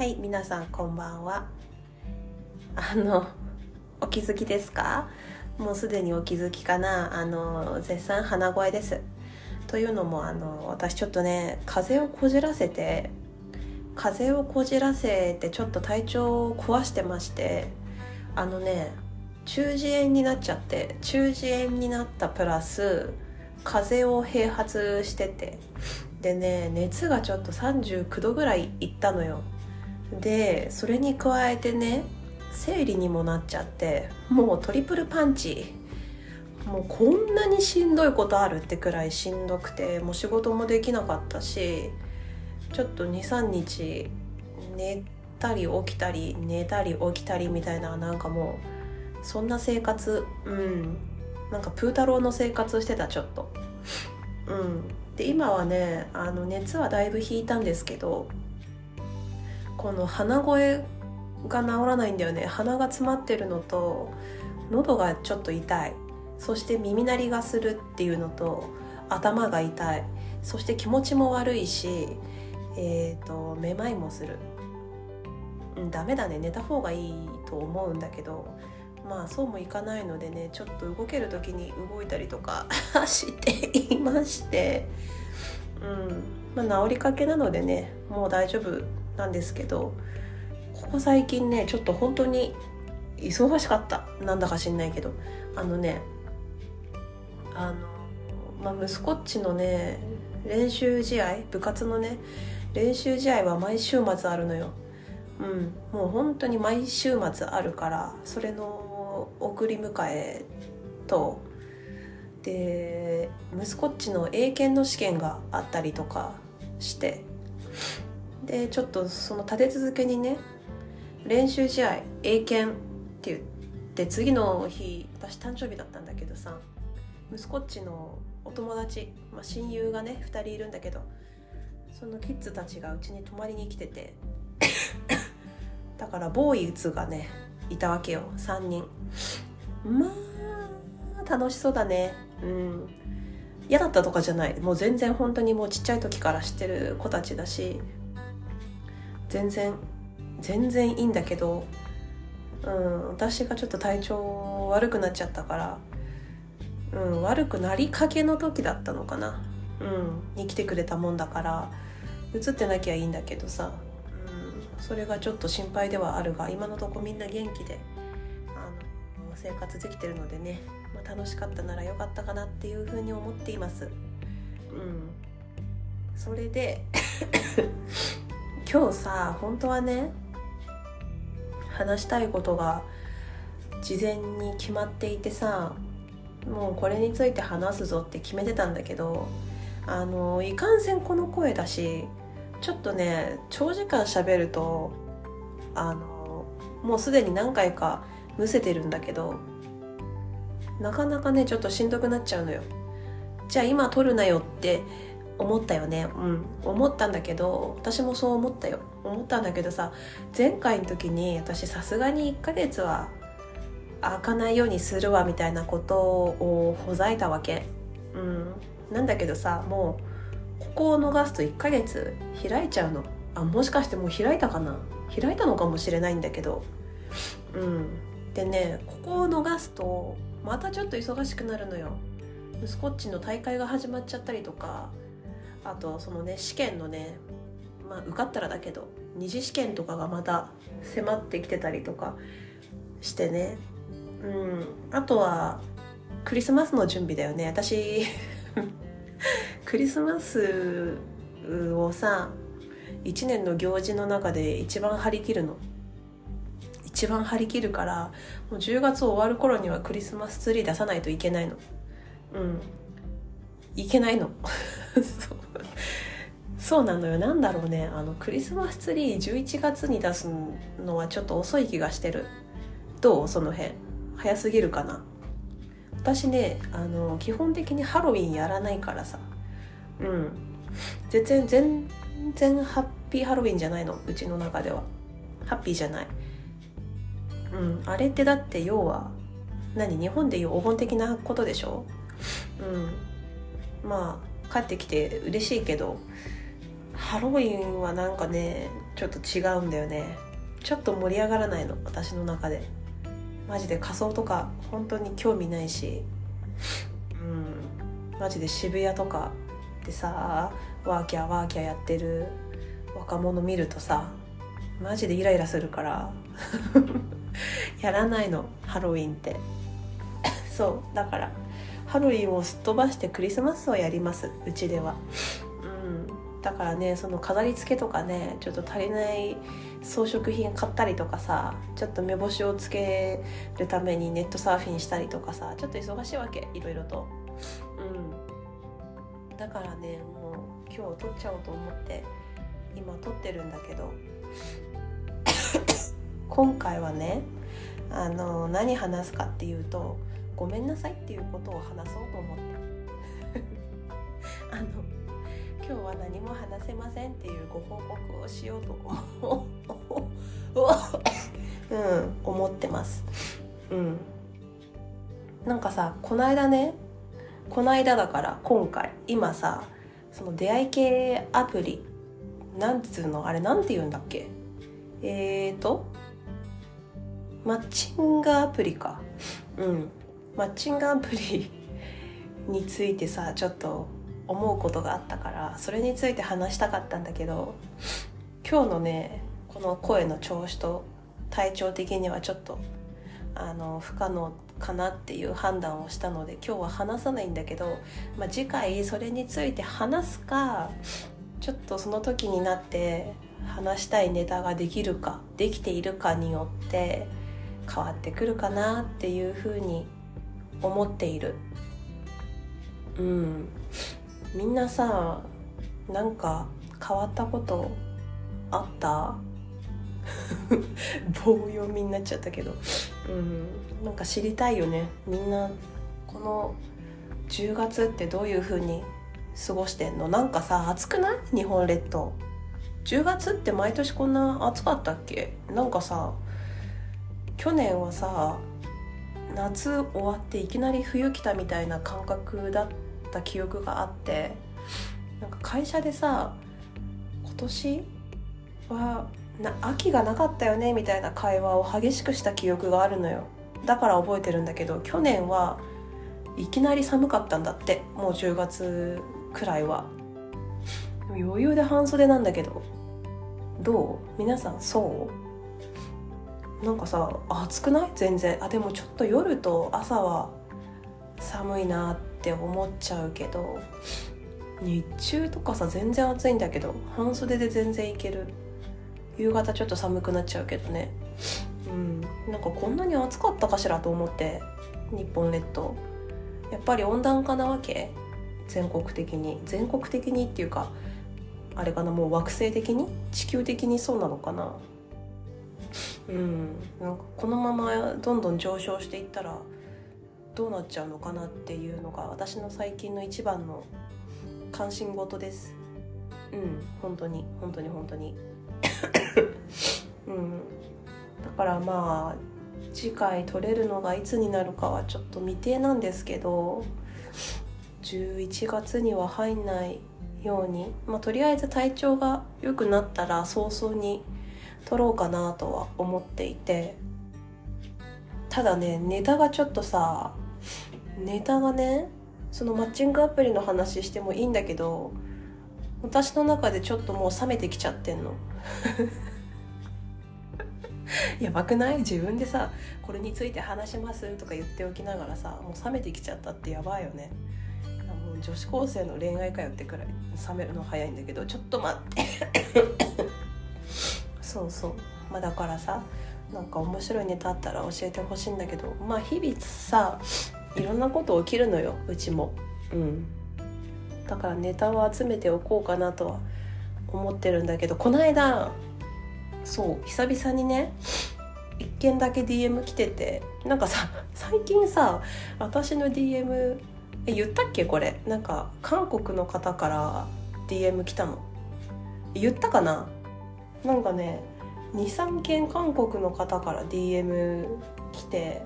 はい皆さんこんばんは。あのお気づきですか？もうすでにお気づきかな？あの絶賛鼻声です。というのもあの私ちょっとね風邪をこじらせて風邪をこじらせてちょっと体調を壊してましてあのね中耳炎になっちゃって中耳炎になったプラス風邪を併発してて。でね熱がちょっと39度ぐらいいったのよ。でそれに加えてね生理にもなっちゃってもうトリプルパンチ。もうこんなにしんどいことあるってくらいしんどくてもう仕事もできなかったしちょっと23日寝たり起きたり寝たり起きたりみたいななんかもうそんな生活うん。なんかプー太郎の生活してたちょっと。うん。で今はねあの熱はだいぶ引いたんですけどこの鼻声が治らないんだよね。鼻が詰まってるのと喉がちょっと痛い。そして耳鳴りがするっていうのと頭が痛い。そして気持ちも悪いしえーと、めまいもする、うん、ダメだね。寝た方がいいと思うんだけどまあそうもいかないのでねちょっと動ける時に動いたりとか していましてうんまあ治りかけなのでねもう大丈夫。なんですけどここ最近ねちょっと本当に忙しかった。なんだか知んないけど。あのねあの、まあ、息子っちのね練習試合部活のね練習試合は毎週末あるのよ。うん。もう本当に毎週末あるからそれの送り迎えとで息子っちの英検の試験があったりとかして。でちょっとその立て続けにね練習試合英検って言って次の日私誕生日だったんだけどさ息子っちのお友達、まあ、親友がね2人いるんだけどそのキッズたちがうちに泊まりに来てて だからボーイズがねいたわけよ3人。まあ楽しそうだね。うん。嫌だったとかじゃない。もう全然本当にもうちっちゃい時から知ってる子たちだし全然全然いいんだけど、うん、私がちょっと体調悪くなっちゃったから、うん、悪くなりかけの時だったのかな、うん、に来てくれたもんだから映ってなきゃいいんだけどさ、うん、それがちょっと心配ではあるが今のとこみんな元気であの生活できてるのでね、まあ、楽しかったならよかったかなっていうふうに思っています。うん、それで今日さ本当はね話したいことが事前に決まっていてさもうこれについて話すぞって決めてたんだけどあのいかんせんこの声だしちょっとね長時間喋るとあのもうすでに何回かむせてるんだけどなかなかねちょっとしんどくなっちゃうのよ。じゃあ今撮るなよって思ったよね。うん。思ったんだけど私もそう思ったよ。思ったんだけどさ前回の時に私さすがに1ヶ月は開かないようにするわみたいなことをほざいたわけ。うん。なんだけどさもうここを逃すと1ヶ月開いちゃうの。あもしかしてもう開いたかな？開いたのかもしれないんだけど。うん。でねここを逃すとまたちょっと忙しくなるのよ。息子っちの大会が始まっちゃったりとかあとそのね試験のねまあ受かったらだけど二次試験とかがまた迫ってきてたりとかしてね。うんあとはクリスマスの準備だよね。私 クリスマスをさ1年の行事の中で一番張り切るの。一番張り切るからもう10月終わる頃にはクリスマスツリー出さないといけないの。うん。いけないの。そう。なのよ。なんだろうね。あのクリスマスツリー11月に出すのはちょっと遅い気がしてる。どう？その辺。早すぎるかな。私ねあの基本的にハロウィンやらないからさ。うん。全然全然ハッピーハロウィンじゃないの。うちの中では。ハッピーじゃない。うん。あれってだって要は何？日本でいうお盆的なことでしょ？うん。まあ帰ってきて嬉しいけどハロウィンはなんかねちょっと違うんだよね。ちょっと盛り上がらないの私の中で。マジで仮装とか本当に興味ないし。うん。マジで渋谷とかでさワーキャーワーキャーやってる若者見るとさマジでイライラするから。やらないのハロウィンって。そうだからハロウィンをすっ飛ばしてクリスマスをやります。うちでは。うん。だからねその飾り付けとかねちょっと足りない装飾品買ったりとかさちょっと目星をつけるためにネットサーフィンしたりとかさちょっと忙しいわけいろいろと。うん。だからねもう今日撮っちゃおうと思って今撮ってるんだけど 今回はねあの何話すかっていうとごめんなさいっていうことを話そうと思って。あの今日は何も話せませんっていうご報告をしようと思う、うん、思ってます。うん。なんかさこの間ねこの間だから今回今さその出会い系アプリなんつうのあれなんて言うんだっけ？えーとマッチングアプリか。うん。マッチングアプリについてさちょっと思うことがあったからそれについて話したかったんだけど今日のねこの声の調子と体調的にはちょっとあの不可能かなっていう判断をしたので今日は話さないんだけど、まあ、次回それについて話すかちょっとその時になって話したいネタができるかできているかによって変わってくるかなっていうふうに思っている。うん。みんなさなんか変わったことあった？棒読みになっちゃったけど。うん。なんか知りたいよね。みんなこの10月ってどういう風に過ごしてんの？なんかさ暑くない？日本列島。10月って毎年こんな暑かったっけ？なんかさ去年はさ夏終わっていきなり冬来たみたいな感覚だった記憶があってなんか会社でさ今年はな秋がなかったよねみたいな会話を激しくした記憶があるのよ。だから覚えてるんだけど去年はいきなり寒かったんだってもう10月くらいは。余裕で半袖なんだけどどう？皆さんそう？なんかさ暑くない？全然。あでもちょっと夜と朝は寒いなって思っちゃうけど日中とかさ全然暑いんだけど半袖で全然いける。夕方ちょっと寒くなっちゃうけどね。うん。なんかこんなに暑かったかしらと思って日本列島。やっぱり温暖化なわけ？全国的に。全国的にっていうかあれかな？もう惑星的に？地球的にそうなのかな？うん。なんかこのままどんどん上昇していったらどうなっちゃうのかなっていうのが私の最近の一番の関心事です。うん本当に本当に本当に。うん。だからまあ次回撮れるのがいつになるかはちょっと未定なんですけど11月には入んないように、まあ、とりあえず体調が良くなったら早々に撮ろうかなとは思っていて。ただねネタがちょっとさネタがねそのマッチングアプリの話してもいいんだけど私の中でちょっともう冷めてきちゃってんの。やばくない？自分でさこれについて話しますとか言っておきながらさもう冷めてきちゃったってやばいよね。女子高生の恋愛かよってくらい冷めるの早いんだけどちょっと待って。そうそう。まあだからさなんか面白いネタあったら教えてほしいんだけどまあ日々さいろんなこと起きるのようちも。うん。だからネタを集めておこうかなとは思ってるんだけどこの間そう久々にね一件だけ DM 来ててなんかさ最近さ私の DM え言ったっけ？これ。なんか韓国の方から DM 来たの。言ったかな？なんかね23件韓国の方から DM 来て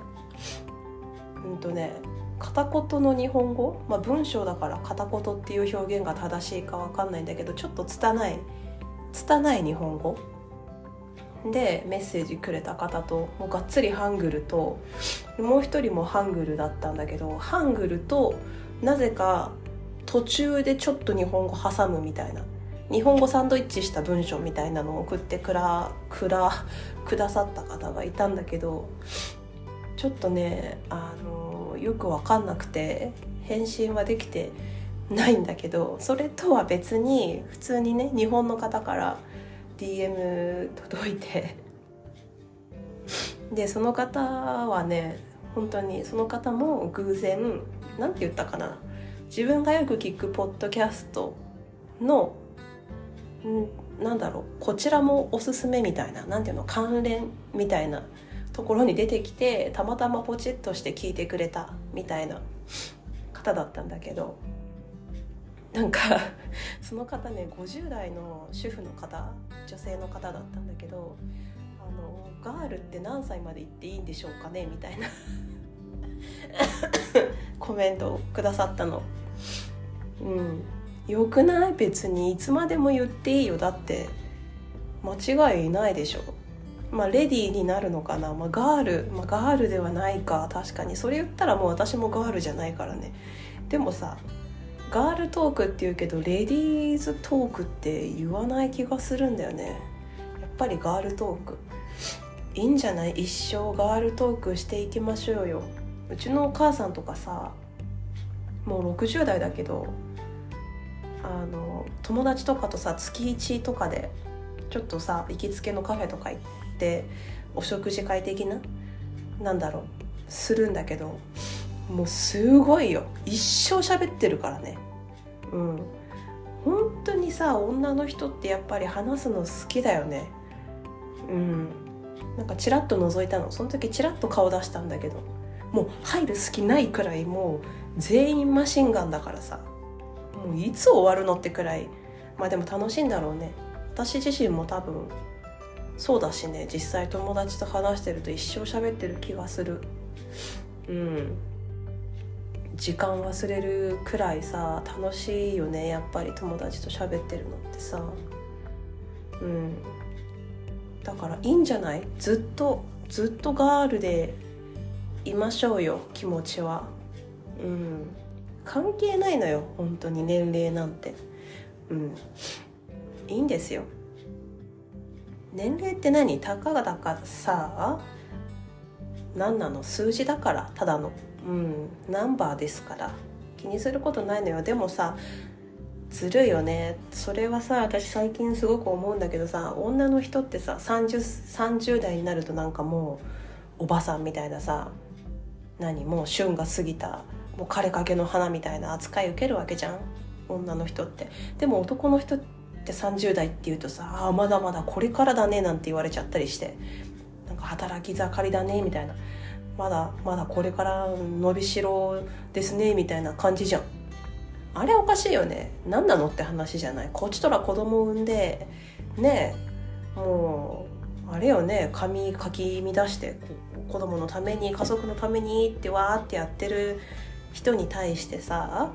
うんとね片言の日本語、まあ、文章だから片言っていう表現が正しいかわかんないんだけどちょっと拙い拙い日本語。でメッセージくれた方ともうがっつりハングルともう一人もハングルだったんだけどハングルとなぜか途中でちょっと日本語挟むみたいな。日本語サンドイッチした文章みたいなのを送ってくらくら くださった方がいたんだけどちょっとねあのよく分かんなくて返信はできてないんだけどそれとは別に普通にね日本の方から DM 届いてでその方はね本当にその方も偶然何て言ったかな自分がよく聞くポッドキャストのなんだろうこちらもおすすめみたいな何ていうの関連みたいなところに出てきてたまたまポチッとして聞いてくれたみたいな方だったんだけどなんか その方ね50代の主婦の方女性の方だったんだけどあのガールって何歳まで行っていいんでしょうかねみたいな コメントをくださったの。うんよくない？別にいつまでも言っていいよ。だって間違いないでしょ。まあレディーになるのかな、まあ、ガール、まあ、ガールではないか。確かに。それ言ったらもう私もガールじゃないからね。でもさガールトークって言うけどレディーズトークって言わない気がするんだよね。やっぱりガールトーク。いいんじゃない？一生ガールトークしていきましょうよ。うちのお母さんとかさもう60代だけどあの友達とかとさ月1とかでちょっとさ行きつけのカフェとか行ってお食事会的ななんだろうするんだけどもうすごいよ。一生喋ってるからね。うん。本当にさ女の人ってやっぱり話すの好きだよね。うん。なんかチラッと覗いたの。その時チラッと顔出したんだけど。もう入る隙ないくらいもう全員マシンガンだからさ。もういつ終わるのってくらいまあでも楽しいんだろうね。私自身も多分そうだしね。実際友達と話してると一生喋ってる気がする。うん。時間忘れるくらいさ楽しいよね。やっぱり友達と喋ってるのってさ。うん。だからいいんじゃない？ずっとずっとガールでいましょうよ気持ちは。うん。関係ないのよ本当に年齢なんて。うん。いいんですよ。年齢って何？たかがだかさ何なの？数字だからただの。うん。ナンバーですから。気にすることないのよ。でもさずるいよね。それはさ私最近すごく思うんだけどさ女の人ってさ 30, 30代になるとなんかもうおばさんみたいなさ何？もう旬が過ぎたもう枯れかけの花みたいな扱い受けるわけじゃん。女の人って。でも男の人って30代っていうとさああまだまだこれからだねなんて言われちゃったりして。なんか働き盛りだねみたいな。まだまだこれから伸びしろですねみたいな感じじゃん。あれおかしいよね。何なのって話じゃない。こっちとら子供産んでねえもうあれよね。髪かき乱して子供のために家族のためにってわーってやってる人に対してさ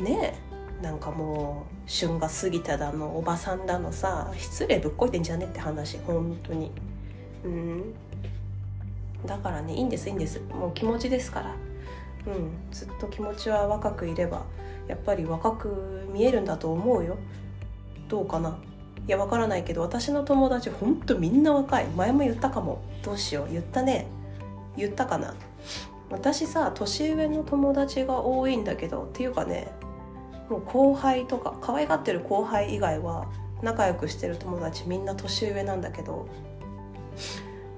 ねえなんかもう旬が過ぎただのおばさんだのさ失礼ぶっこいてんじゃねって話本当に。うん。だからねいいんですいいんです。もう気持ちですから。うん。ずっと気持ちは若くいればやっぱり若く見えるんだと思うよ。どうかな。いやわからないけど私の友達ほんとみんな若い。前も言ったかも。どうしよう。言ったね。言ったかな。私さ年上の友達が多いんだけどっていうかねもう後輩とか可愛がってる後輩以外は仲良くしてる友達みんな年上なんだけど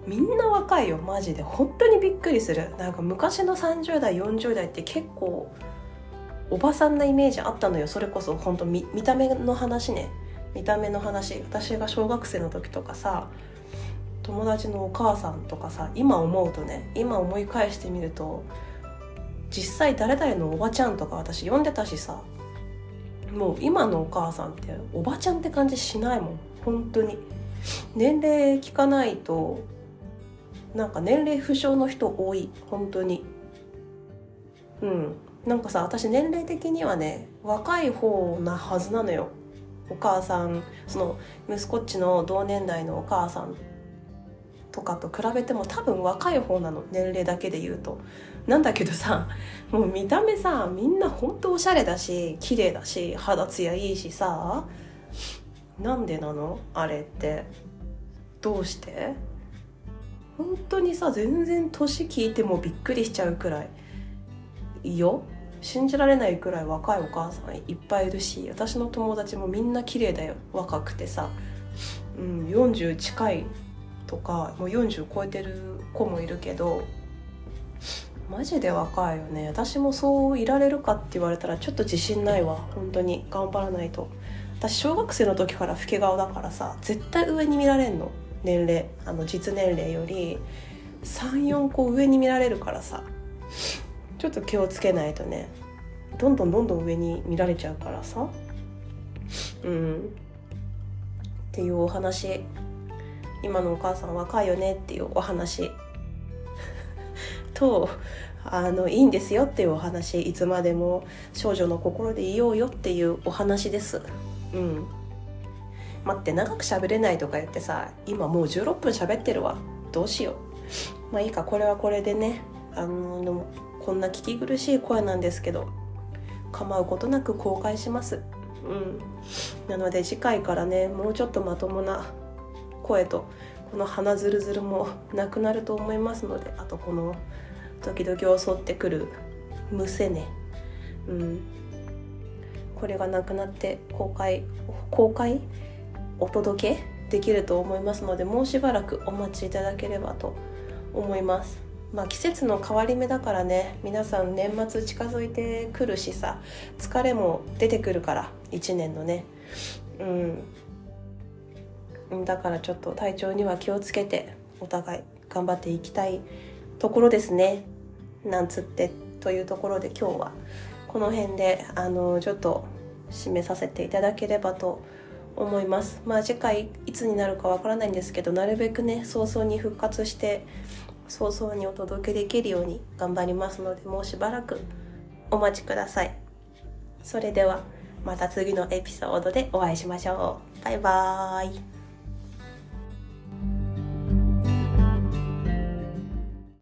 みんな若いよマジで。本当にびっくりする。なんか昔の30代40代って結構おばさんなイメージあったのよ。それこそ本当見見た目の話ね。見た目の話。私が小学生の時とかさ友達のお母さんとかさ今思うとね今思い返してみると実際誰々のおばちゃんとか私呼んでたしさもう今のお母さんっておばちゃんって感じしないもん。本当に。年齢聞かないとなんか年齢不詳の人多い。本当に。うん。なんかさ私年齢的にはね若い方なはずなのよ。お母さんその息子っちの同年代のお母さんとかと比べても多分若い方なの年齢だけで言うと。なんだけどさ もう見た目さみんなほんとおしゃれだし綺麗だし肌ツヤいいしさ。なんでなの？あれって。どうして？本当にさ全然年聞いてもびっくりしちゃうくらい。いいよ。信じられないくらい若いお母さんいっぱいいるし私の友達もみんな綺麗だよ。若くてさ、うん、40近いとかもう40超えてる子もいるけどマジで若いよね。私もそういられるかって言われたらちょっと自信ないわ。本当に。頑張らないと。私小学生の時から老け顔だからさ絶対上に見られんの。年齢。あの実年齢より34個上に見られるからさ。ちょっと気をつけないとね。どんどんどんどん上に見られちゃうからさ。うん。っていうお話。今のお母さん若いよねっていうお話。とあのいいんですよっていうお話いつまでも少女の心でいようよっていうお話です。うん。待って長く喋れないとか言ってさ今もう16分喋ってるわ。どうしよう。まあいいかこれはこれでね。あのこんな聞き苦しい声なんですけど構うことなく公開します。うん。なので次回からねもうちょっとまともな声とこの鼻ずるずるもなくなると思いますのであとこの時々襲ってくるむせね。うん。これがなくなって公開公開お届けできると思いますのでもうしばらくお待ちいただければと思います。まあ季節の変わり目だからね皆さん年末近づいてくるしさ疲れも出てくるから1年のね。うん。だからちょっと体調には気をつけてお互い頑張っていきたいところですね。なんつってというところで今日はこの辺であのちょっと締めさせていただければと思います。まあ次回いつになるかわからないんですけどなるべくね早々に復活して早々にお届けできるように頑張りますのでもうしばらくお待ちください。それではまた次のエピソードでお会いしましょう。バイバーイ。